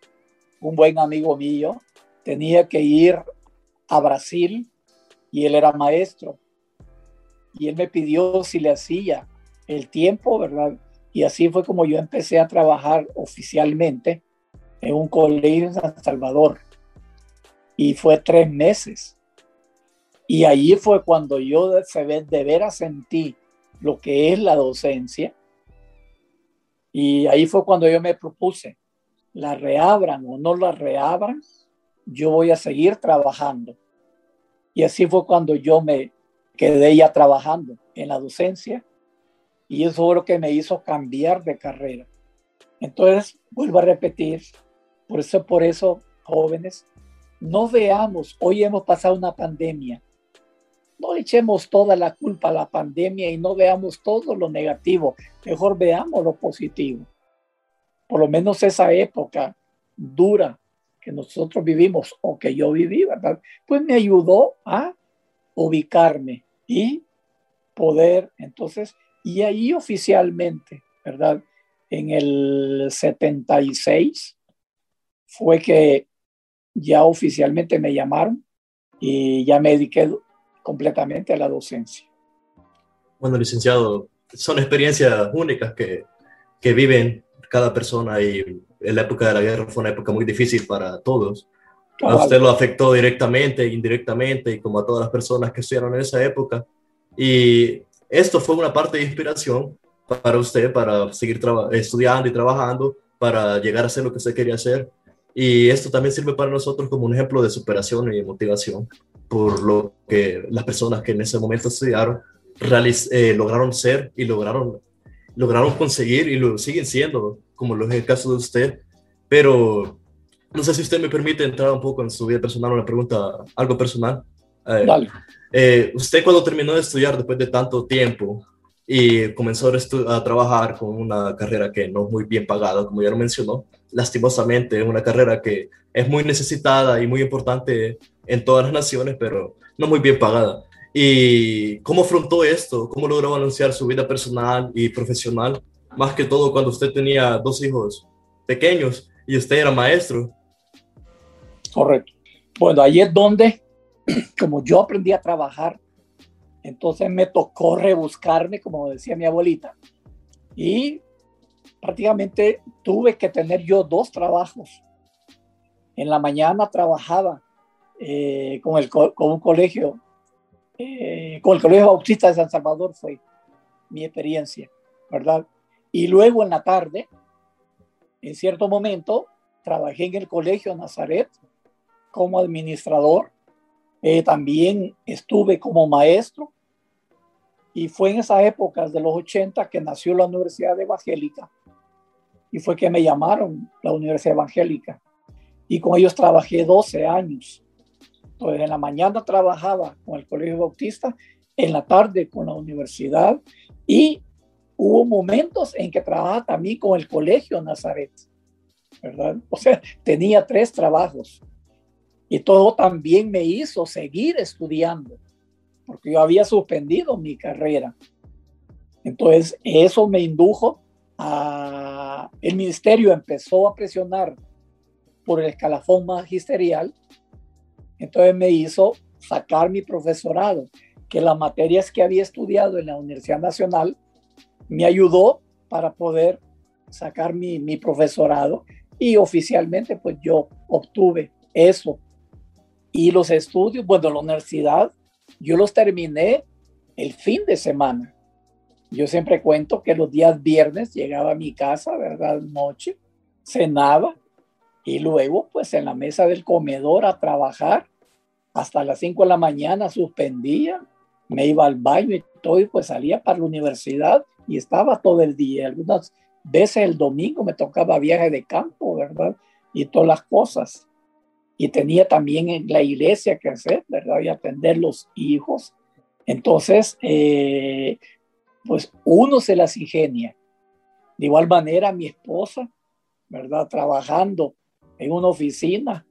un buen amigo mío tenía que ir a Brasil y él era maestro. Y él me pidió si le hacía el tiempo, ¿verdad? Y así fue como yo empecé a trabajar oficialmente en un colegio en San Salvador. Y fue tres meses. Y allí fue cuando yo de, de veras sentí lo que es la docencia. Y ahí fue cuando yo me propuse, la reabran o no la reabran, yo voy a seguir trabajando. Y así fue cuando yo me quedé ya trabajando en la docencia y eso fue lo que me hizo cambiar de carrera. Entonces, vuelvo a repetir, por eso, por eso, jóvenes, no veamos, hoy hemos pasado una pandemia, no echemos toda la culpa a la pandemia y no veamos todo lo negativo, mejor veamos lo positivo. Por lo menos esa época dura que nosotros vivimos o que yo viví, ¿verdad? Pues me ayudó a ubicarme y poder entonces y ahí oficialmente, ¿verdad? En el 76 fue que ya oficialmente me llamaron y ya me dediqué completamente a la docencia. Bueno, licenciado, son experiencias únicas que, que viven cada persona y en la época de la guerra fue una época muy difícil para todos. A usted lo afectó directamente, indirectamente, y como a todas las personas que estuvieron en esa época. Y esto fue una parte de inspiración para usted, para seguir estudiando y trabajando, para llegar a hacer lo que usted quería hacer. Y esto también sirve para nosotros como un ejemplo de superación y motivación por lo que las personas que en ese momento estudiaron eh, lograron ser y lograron, lograron conseguir y lo siguen siendo, como lo es el caso de usted. Pero no sé si usted me permite entrar un poco en su vida personal, una pregunta, algo personal. Eh, Dale. Eh, usted cuando terminó de estudiar después de tanto tiempo y comenzó a, trabajar con una carrera que no es muy bien pagada, como ya lo mencionó, lastimosamente es una carrera que es muy necesitada y muy importante en todas las naciones, pero no muy bien pagada. ¿Y cómo afrontó esto? ¿Cómo logró balancear su vida personal y profesional? Más que todo cuando usted tenía dos hijos pequeños y usted era maestro. Correcto. Bueno, ahí es donde (clears throat) como yo aprendí a trabajar, entonces me tocó rebuscarme, como decía mi abuelita, y prácticamente tuve que tener yo dos trabajos. En la mañana trabajaba eh, con, el, con un colegio, eh, con el Colegio Bautista de San Salvador fue mi experiencia, ¿verdad? Y luego en la tarde, en cierto momento, trabajé en el Colegio Nazaret como administrador eh, también estuve como maestro y fue en esas épocas de los 80 que nació la Universidad Evangélica y fue que me llamaron la Universidad Evangélica y con ellos trabajé 12 años. Entonces en la mañana trabajaba con el Colegio Bautista, en la tarde con la universidad y hubo momentos en que trabajaba también con el Colegio Nazaret, ¿verdad? O sea, tenía tres trabajos. Y todo también me hizo seguir estudiando, porque yo había suspendido mi carrera. Entonces, eso me indujo El ministerio empezó a presionar por el escalafón magisterial, entonces me hizo sacar mi profesorado, que las materias que había estudiado en la Universidad Nacional me ayudó para poder sacar mi, mi profesorado y oficialmente pues yo obtuve eso. Y los estudios, bueno, la universidad, yo los terminé el fin de semana. Yo siempre cuento que los días viernes llegaba a mi casa, ¿verdad? Noche, cenaba y luego pues en la mesa del comedor a trabajar hasta las 5 de la mañana suspendía me iba al baño y todo, y pues salía para la universidad y estaba todo el día. Algunas veces el domingo me tocaba viaje de campo, ¿verdad? Y todas las cosas. Y tenía también en la iglesia que hacer, ¿verdad? Y atender los hijos. Entonces, eh, pues uno se las ingenia. De igual manera, mi esposa, ¿verdad? Trabajando en una oficina.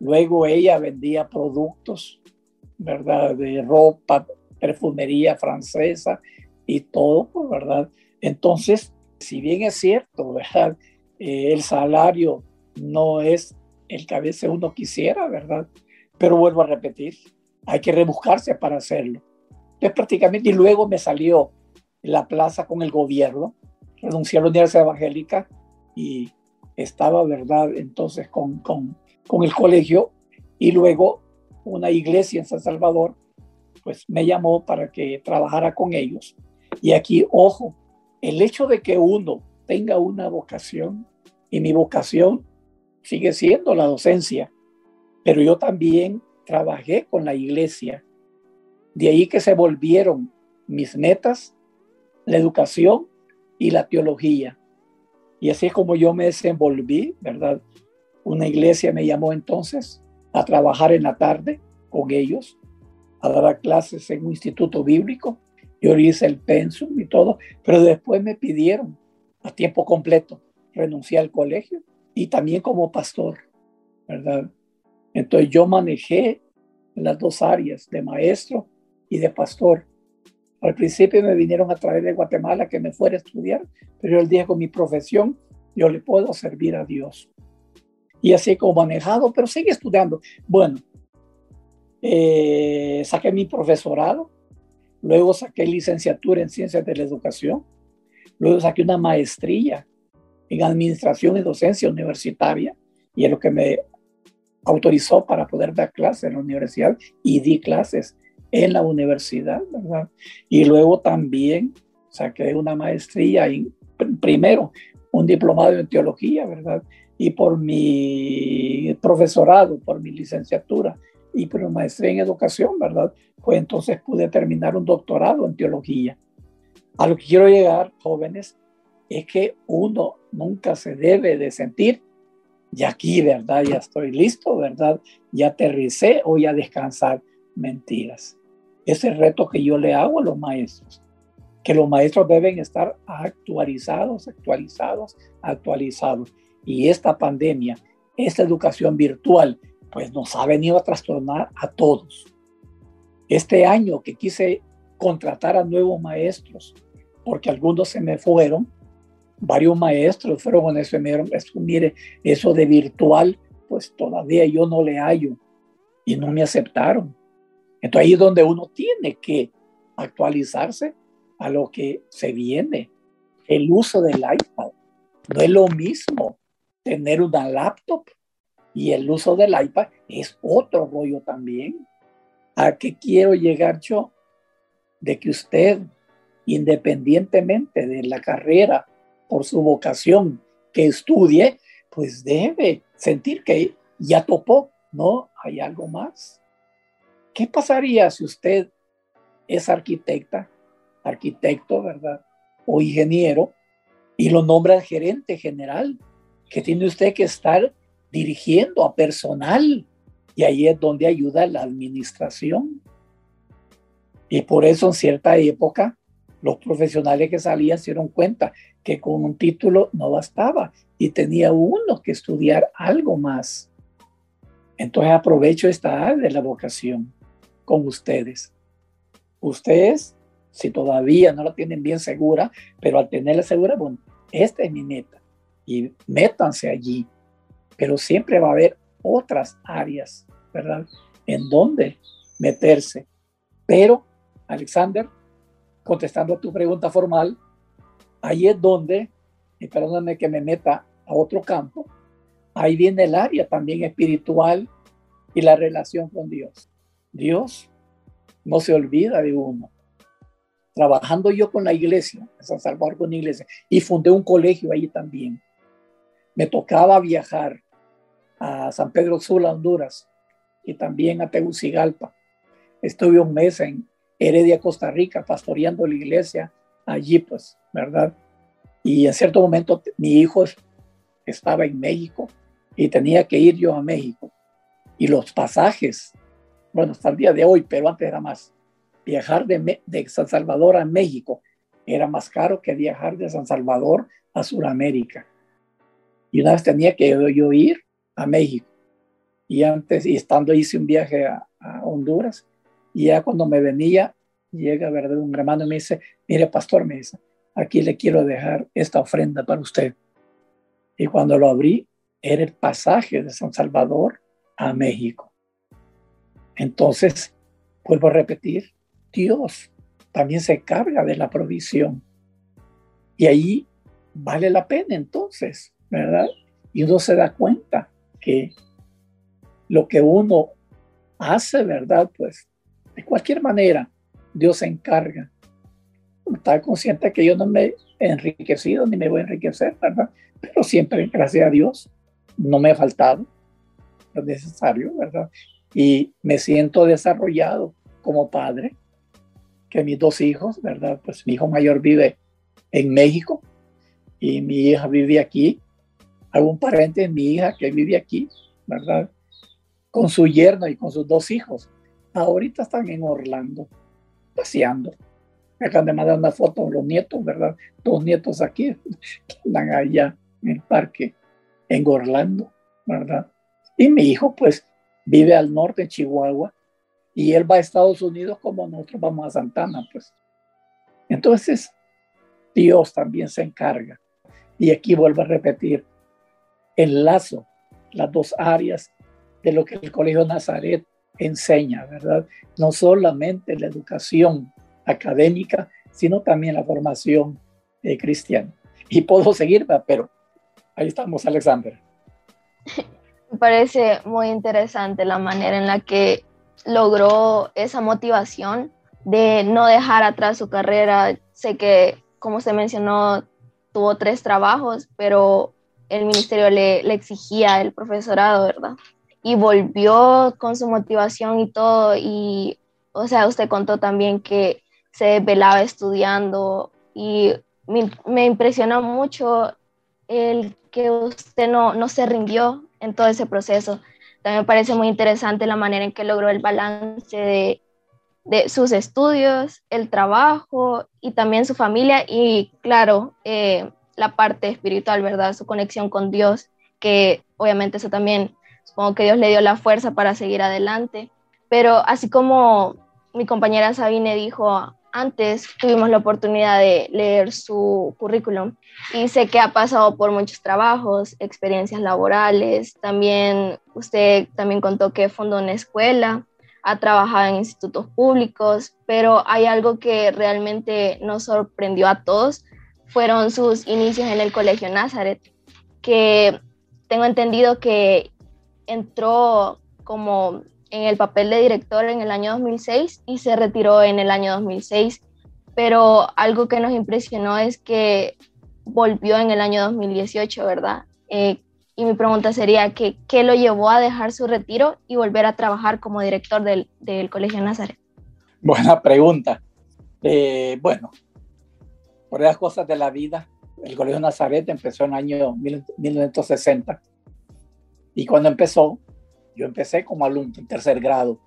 Luego ella vendía productos, ¿verdad? De ropa, perfumería francesa y todo, pues, ¿verdad? Entonces, si bien es cierto, ¿verdad? Eh, el salario no es el que a veces uno quisiera, ¿verdad? Pero vuelvo a repetir, hay que rebuscarse para hacerlo. Entonces, prácticamente, y luego me salió la plaza con el gobierno, renuncié a la Universidad Evangélica y estaba, ¿verdad? Entonces, con, con, con el colegio y luego una iglesia en San Salvador pues me llamó para que trabajara con ellos. Y aquí, ojo, el hecho de que uno tenga una vocación, y mi vocación sigue siendo la docencia, pero yo también trabajé con la iglesia. De ahí que se volvieron mis metas, la educación y la teología. Y así es como yo me desenvolví, ¿verdad? Una iglesia me llamó entonces a trabajar en la tarde con ellos a dar clases en un instituto bíblico. Yo hice el pensum y todo, pero después me pidieron a tiempo completo. Renuncié al colegio y también como pastor, ¿verdad? Entonces yo manejé las dos áreas, de maestro y de pastor. Al principio me vinieron a través de Guatemala que me fuera a estudiar, pero yo dije con mi profesión yo le puedo servir a Dios. Y así como manejado, pero sigue estudiando. Bueno, eh, saqué mi profesorado, luego saqué licenciatura en ciencias de la educación, luego saqué una maestría en administración y docencia universitaria, y es lo que me autorizó para poder dar clases en la universidad y di clases en la universidad, ¿verdad? Y luego también saqué una maestría, en, primero un diplomado en teología, ¿verdad? Y por mi profesorado, por mi licenciatura y por maestría en educación, ¿verdad? Pues entonces pude terminar un doctorado en teología. A lo que quiero llegar, jóvenes, es que uno nunca se debe de sentir, ya aquí, ¿verdad? Ya estoy listo, ¿verdad? Ya aterricé o ya descansar. Mentiras. Ese reto que yo le hago a los maestros, que los maestros deben estar actualizados, actualizados, actualizados. Y esta pandemia, esta educación virtual pues nos ha venido a trastornar a todos. Este año que quise contratar a nuevos maestros, porque algunos se me fueron, varios maestros fueron con eso y me dijeron, mire, eso de virtual, pues todavía yo no le hallo y no me aceptaron. Entonces ahí es donde uno tiene que actualizarse a lo que se viene. El uso del iPad no es lo mismo tener una laptop y el uso del iPad es otro rollo también. ¿A qué quiero llegar yo? De que usted, independientemente de la carrera, por su vocación que estudie, pues debe sentir que ya topó, ¿no? Hay algo más. ¿Qué pasaría si usted es arquitecta, arquitecto, ¿verdad? O ingeniero, y lo nombra gerente general, que tiene usted que estar dirigiendo a personal. Y ahí es donde ayuda la administración. Y por eso en cierta época los profesionales que salían se dieron cuenta que con un título no bastaba y tenía uno que estudiar algo más. Entonces aprovecho esta área de la vocación con ustedes. Ustedes, si todavía no la tienen bien segura, pero al tenerla segura, bueno, esta es mi meta y métanse allí pero siempre va a haber otras áreas, ¿verdad? En donde meterse. Pero Alexander, contestando a tu pregunta formal, ahí es donde, y perdóname que me meta a otro campo, ahí viene el área también espiritual y la relación con Dios. Dios no se olvida de uno. Trabajando yo con la iglesia, San Salvador con la iglesia, y fundé un colegio ahí también. Me tocaba viajar a San Pedro Sula, Honduras, y también a Tegucigalpa. Estuve un mes en Heredia, Costa Rica, pastoreando la iglesia allí, pues, ¿verdad? Y en cierto momento mi hijo estaba en México y tenía que ir yo a México. Y los pasajes, bueno, hasta el día de hoy, pero antes era más, viajar de, San Salvador a México era más caro que viajar de San Salvador a Sudamérica. Y una vez tenía que yo ir a México. Y antes, y estando hice un viaje a, Honduras, y ya cuando me venía, llega ¿verdad? un hermano y me dice, mire pastor, me dice, aquí le quiero dejar esta ofrenda para usted. Y cuando lo abrí, era el pasaje de San Salvador a México. Entonces, vuelvo a repetir, Dios también se carga de la provisión. Y ahí vale la pena entonces, ¿verdad? Y uno se da cuenta que lo que uno hace, ¿verdad? Pues de cualquier manera, Dios se encarga. Está consciente que yo no me he enriquecido ni me voy a enriquecer, ¿verdad? Pero siempre, gracias a Dios, no me ha faltado lo necesario, ¿verdad? Y me siento desarrollado como padre, que mis dos hijos, ¿verdad? Pues mi hijo mayor vive en México y mi hija vive aquí. Hago un parente de mi hija que vive aquí, ¿verdad? Con su yerno y con sus dos hijos. Ahorita están en Orlando, paseando. Me acaban de mandar una foto de los nietos, ¿verdad? Dos nietos aquí, (laughs) que andan allá en el parque, en Orlando, ¿verdad? Y mi hijo, pues, vive al norte, en Chihuahua, y él va a Estados Unidos como nosotros vamos a Santana, pues. Entonces, Dios también se encarga. Y aquí vuelvo a repetir, enlazo las dos áreas de lo que el Colegio Nazaret enseña, ¿verdad? No solamente la educación académica, sino también la formación eh, cristiana. Y puedo seguir, pero ahí estamos, Alexander. (laughs) Me parece muy interesante la manera en la que logró esa motivación de no dejar atrás su carrera. Sé que, como se mencionó, tuvo tres trabajos, pero el ministerio le, le exigía el profesorado, ¿verdad? Y volvió con su motivación y todo. Y, o sea, usted contó también que se velaba estudiando y me, me impresionó mucho el que usted no, no se rindió en todo ese proceso. También me parece muy interesante la manera en que logró el balance de, de sus estudios, el trabajo y también su familia y, claro, eh, la parte espiritual, ¿verdad? Su conexión con Dios, que obviamente eso también, supongo que Dios le dio la fuerza para seguir adelante. Pero así como mi compañera Sabine dijo antes, tuvimos la oportunidad de leer su currículum y sé que ha pasado por muchos trabajos, experiencias laborales, también usted también contó que fundó una escuela, ha trabajado en institutos públicos, pero hay algo que realmente nos sorprendió a todos. Fueron sus inicios en el Colegio Nazaret, que tengo entendido que entró como en el papel de director en el año 2006 y se retiró en el año 2006, pero algo que nos impresionó es que volvió en el año 2018, ¿verdad? Eh, y mi pregunta sería, que, ¿qué lo llevó a dejar su retiro y volver a trabajar como director del, del Colegio Nazaret? Buena pregunta. Eh, bueno, por las cosas de la vida, el Colegio Nazaret empezó en el año 1960. Y cuando empezó, yo empecé como alumno en tercer grado.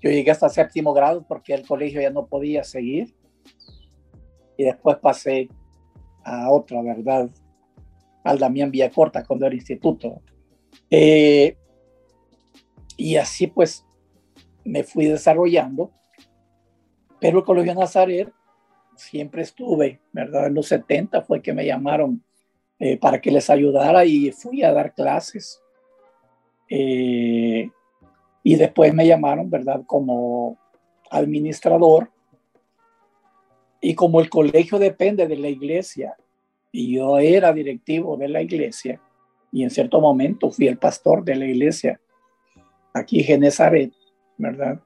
Yo llegué hasta séptimo grado porque el colegio ya no podía seguir. Y después pasé a otra, ¿verdad? Al Damián Villacorta cuando era instituto. Eh, y así pues me fui desarrollando. Pero el Colegio Nazaret siempre estuve, ¿verdad? En los 70 fue que me llamaron eh, para que les ayudara y fui a dar clases. Eh, y después me llamaron, ¿verdad? Como administrador Y como el colegio depende de la iglesia, y yo era directivo de la iglesia, y en cierto momento fui el pastor de la iglesia aquí en Genezaret, ¿verdad?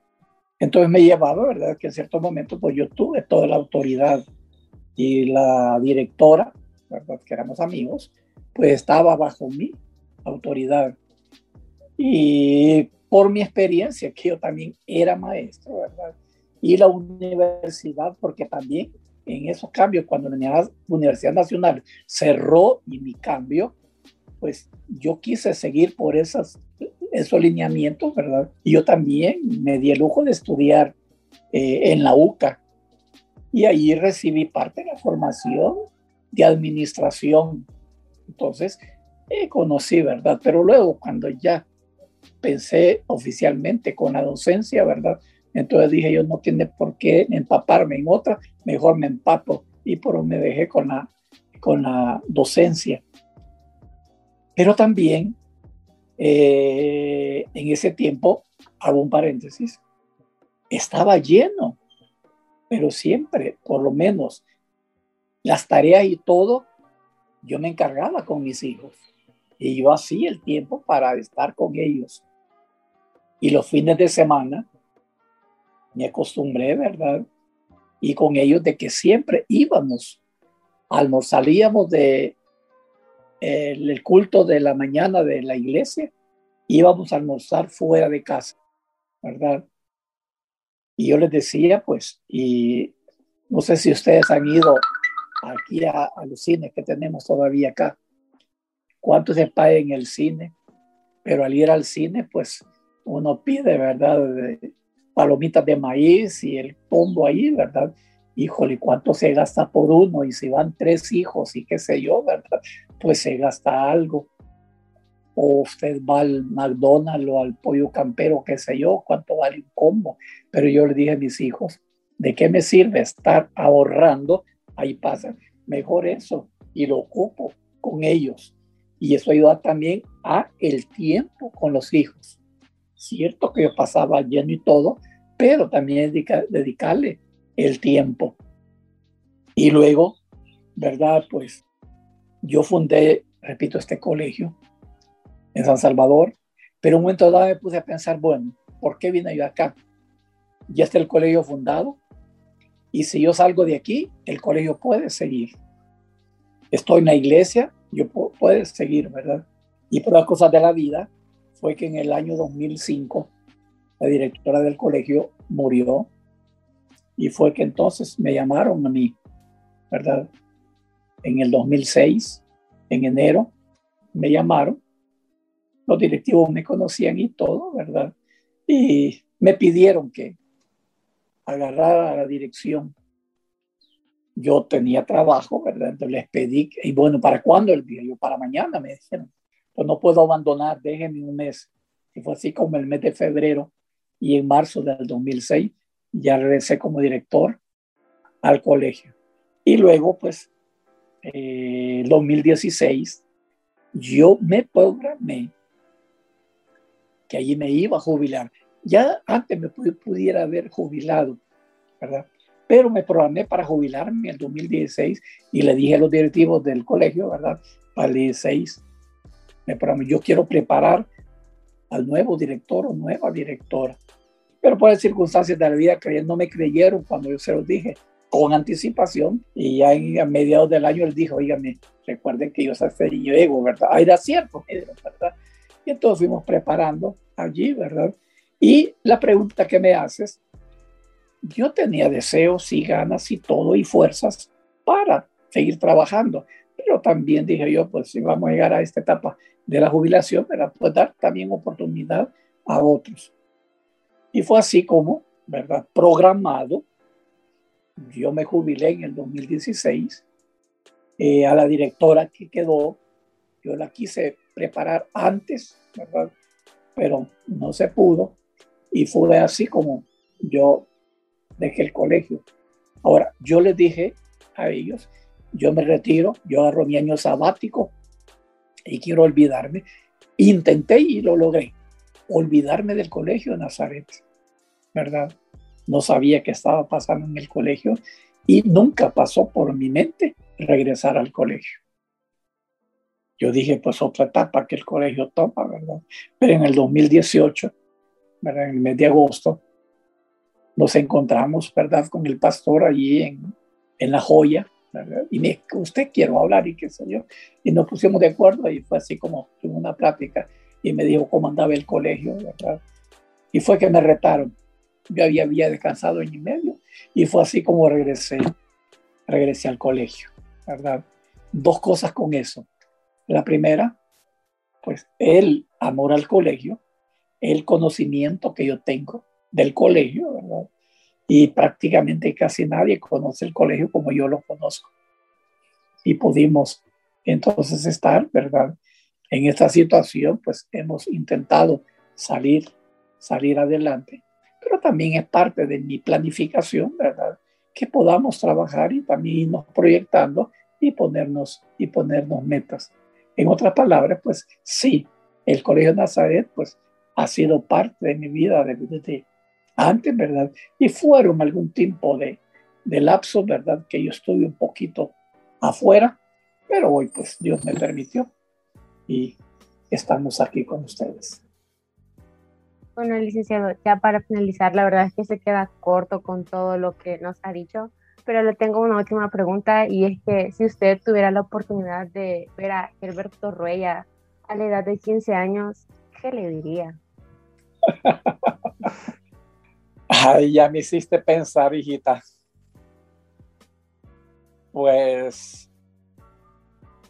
Entonces me llevaba, ¿verdad? Que en cierto momento pues yo tuve toda la autoridad y la directora, ¿verdad? Que éramos amigos, pues estaba bajo mi autoridad. Y por mi experiencia, que yo también era maestro, ¿verdad? Y la universidad, porque también en esos cambios, cuando la Universidad Nacional cerró y mi cambio, pues yo quise seguir por esas, esos lineamientos, ¿verdad? Y yo también me di el lujo de estudiar eh, en la UCA y ahí recibí parte de la formación de administración. Entonces, eh, conocí, ¿verdad? Pero luego, cuando ya pensé oficialmente con la docencia, ¿verdad? Entonces dije, yo no tiene por qué empaparme en otra, mejor me empapo y por me dejé con la, con la docencia. Pero también eh, en ese tiempo, hago un paréntesis, estaba lleno, pero siempre, por lo menos, las tareas y todo, yo me encargaba con mis hijos. Y yo hacía el tiempo para estar con ellos. Y los fines de semana, me acostumbré, ¿verdad? Y con ellos de que siempre íbamos, salíamos de el, culto de la mañana de la iglesia, íbamos a almorzar fuera de casa, ¿verdad? Y yo les decía, pues, y no sé si ustedes han ido aquí a, los cines que tenemos todavía acá, cuánto se paga en el cine, pero al ir al cine, pues uno pide, ¿verdad? palomitas de maíz y el pombo ahí, ¿verdad? Híjole, ¿cuánto se gasta por uno? Y si van tres hijos y qué sé yo, ¿verdad? Pues se gasta algo. O usted va al McDonald's o al pollo campero, qué sé yo, cuánto vale un combo. Pero yo le dije a mis hijos, ¿de qué me sirve estar ahorrando? Ahí pasa. Mejor eso y lo ocupo con ellos. Y eso ayuda también a el tiempo con los hijos. Cierto que yo pasaba lleno y todo, pero también dedicarle el tiempo. Y luego, ¿verdad? Pues yo fundé, repito, este colegio en San Salvador, pero un momento dado me puse a pensar, bueno, ¿por qué vine yo acá? Ya está el colegio fundado y si yo salgo de aquí, el colegio puede seguir. Estoy en la iglesia, yo puedo seguir, ¿verdad? Y por las cosas de la vida, fue que en el año 2005 la directora del colegio murió y fue que entonces me llamaron a mí, ¿verdad? En el 2006, en enero, me llamaron. Los directivos me conocían y todo, ¿verdad? Y me pidieron que agarrara la dirección. Yo tenía trabajo, ¿verdad? Entonces les pedí, y bueno, ¿para cuándo el día? Yo, para mañana, me dijeron pues no puedo abandonar, déjenme un mes. Y fue así como el mes de febrero y en marzo del 2006 ya regresé como director al colegio. Y luego, pues, eh, 2016, yo me programé que allí me iba a jubilar. Ya antes me pudiera haber jubilado, ¿verdad? Pero me programé para jubilarme en el 2016 y le dije a los directivos del colegio, ¿verdad? Para el 16 yo quiero preparar al nuevo director o nueva directora. Pero por las circunstancias de la vida no me creyeron cuando yo se los dije con anticipación y ya en, a mediados del año él dijo, oígame, recuerden que yo soy ego, ¿verdad? Ah, era cierto, ¿verdad? Y entonces fuimos preparando allí, ¿verdad? Y la pregunta que me haces, yo tenía deseos y ganas y todo y fuerzas para seguir trabajando, pero también dije yo, pues si vamos a llegar a esta etapa de la jubilación, ¿verdad? Pues dar también oportunidad a otros. Y fue así como, ¿verdad? Programado. Yo me jubilé en el 2016. Eh, a la directora que quedó, yo la quise preparar antes, ¿verdad? Pero no se pudo. Y fue así como yo dejé el colegio. Ahora, yo les dije a ellos, yo me retiro, yo agarro mi año sabático y quiero olvidarme. Intenté y lo logré, olvidarme del colegio de Nazaret, ¿verdad? No sabía qué estaba pasando en el colegio Y nunca pasó por mi mente regresar al colegio. Yo dije, pues otra etapa que el colegio toma, ¿verdad? Pero en el 2018, ¿verdad? En el mes de agosto, nos encontramos, ¿verdad? Con el pastor allí en, en La Joya, ¿verdad? Y me dijo, usted quiero hablar y qué sé yo. Y nos pusimos de acuerdo y fue así como una plática y me dijo cómo andaba el colegio, ¿verdad? Y fue que me retaron. Yo había, había descansado año y medio y fue así como regresé, regresé al colegio, ¿verdad? Dos cosas con eso. La primera, pues el amor al colegio, el conocimiento que yo tengo del colegio, ¿verdad? Y prácticamente casi nadie conoce el colegio como yo lo conozco. Y pudimos entonces estar, ¿verdad? En esta situación, pues hemos intentado salir, salir adelante, pero también es parte de mi planificación, ¿verdad? Que podamos trabajar y también irnos proyectando y ponernos, y ponernos metas. En otras palabras, pues sí, el Colegio Nazaret, pues ha sido parte de mi vida desde antes, ¿verdad? Y fueron algún tiempo de, de lapso, ¿verdad? Que yo estuve un poquito afuera, pero hoy pues Dios me permitió y estamos aquí con ustedes. Bueno, licenciado, ya para finalizar, la verdad es que se queda corto con todo lo que nos ha dicho, pero le tengo una última pregunta y es que si usted tuviera la oportunidad de ver a Herberto Ruella a la edad de 15 años, ¿qué le diría? (laughs) Ay, ya me hiciste pensar, hijita. Pues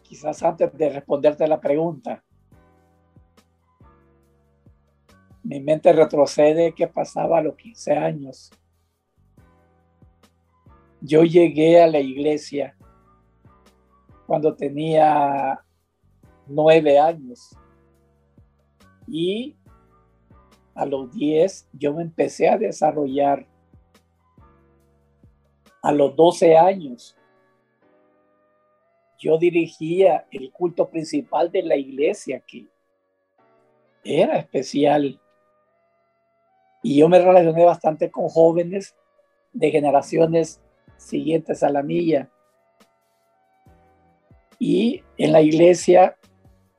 quizás antes de responderte la pregunta, mi mente retrocede qué pasaba a los 15 años. Yo llegué a la iglesia cuando tenía nueve años y a los 10 yo me empecé a desarrollar. A los 12 años yo dirigía el culto principal de la iglesia que era especial. Y yo me relacioné bastante con jóvenes de generaciones siguientes a la mía. Y en la iglesia,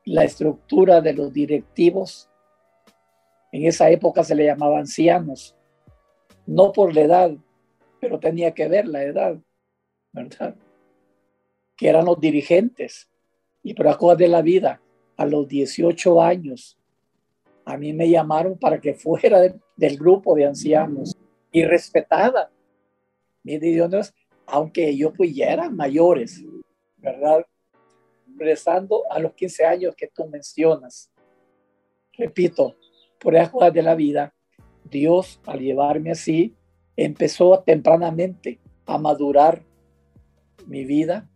la estructura de los directivos, en esa época se le llamaba ancianos, no por la edad, pero tenía que ver la edad, ¿verdad? que eran los dirigentes. Y por cosas de la vida, a los 18 años, a mí me llamaron para que fuera del grupo de ancianos y respetada. Mis Dios, aunque yo pues ya eran mayores, ¿verdad? Rezando a los 15 años que tú mencionas. Repito, por esas cosas de la vida, Dios al llevarme así, empezó tempranamente a madurar mi vida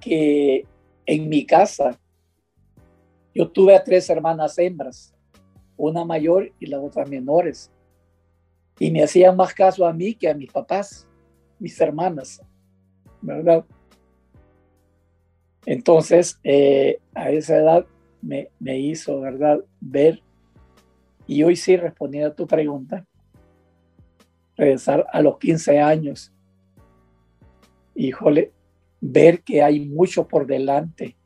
que en mi casa yo tuve a tres hermanas hembras, una mayor y las otras menores, y me hacían más caso a mí que a mis papás, mis hermanas, ¿verdad? Entonces, eh, a esa edad me, me hizo, ¿verdad?, ver, y hoy sí respondiendo a tu pregunta, regresar a los 15 años. Híjole, ver que hay mucho por delante.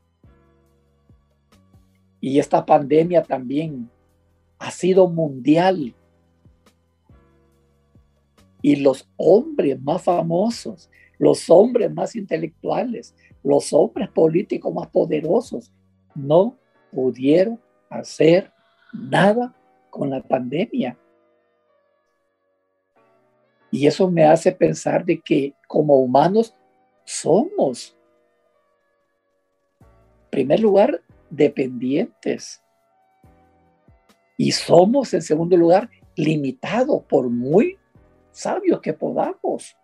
Y esta pandemia también ha sido mundial. Y los hombres más famosos, los hombres más intelectuales, los hombres políticos más poderosos, no pudieron hacer nada con la pandemia. Y eso me hace pensar de que como humanos somos, en primer lugar, dependientes. Y somos, en segundo lugar, limitados por muy sabios que podamos.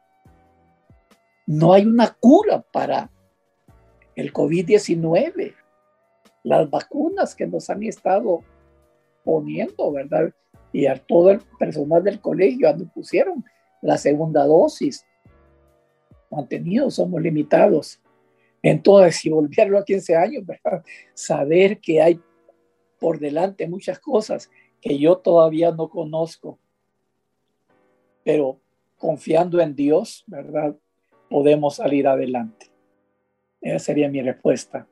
No hay una cura para el COVID-19. Las vacunas que nos han estado poniendo, ¿verdad? Y a todo el personal del colegio pusieron la segunda dosis mantenidos, somos limitados. Entonces, si volvieron a 15 años, saber que hay por delante muchas cosas que yo todavía no conozco, pero confiando en Dios, ¿verdad? podemos salir adelante. Esa sería mi respuesta.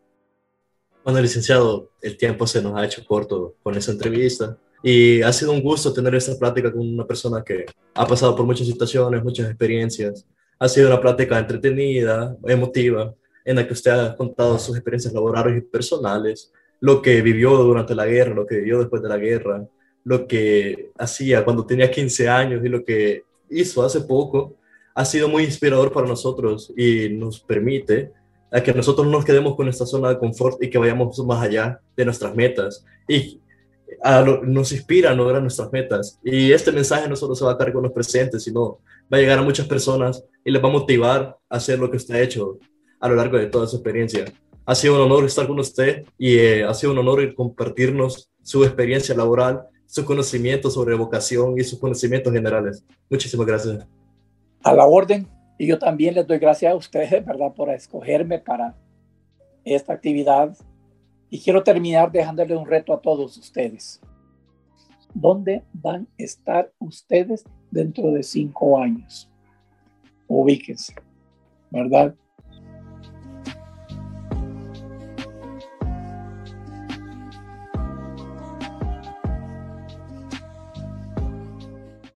Bueno, licenciado, el tiempo se nos ha hecho corto con esa entrevista y ha sido un gusto tener esta plática con una persona que ha pasado por muchas situaciones, muchas experiencias. Ha sido una plática entretenida, emotiva, en la que usted ha contado sus experiencias laborales y personales, lo que vivió durante la guerra, lo que vivió después de la guerra, lo que hacía cuando tenía 15 años y lo que hizo hace poco, ha sido muy inspirador para nosotros y nos permite a que nosotros no nos quedemos con esta zona de confort y que vayamos más allá de nuestras metas y nos inspira a lograr nuestras metas. Y este mensaje no solo se va a quedar con los presentes, sino va a llegar a muchas personas y les va a motivar a hacer lo que usted ha hecho a lo largo de toda su experiencia. Ha sido un honor estar con usted y eh, ha sido un honor compartirnos su experiencia laboral, su conocimiento sobre vocación y sus conocimientos generales. Muchísimas gracias. A la orden. Y yo también les doy gracias a ustedes, (laughs) ¿verdad?, por escogerme para esta actividad. Y quiero terminar dejándole un reto a todos ustedes. ¿Dónde van a estar ustedes dentro de cinco años? Ubíquense, ¿verdad?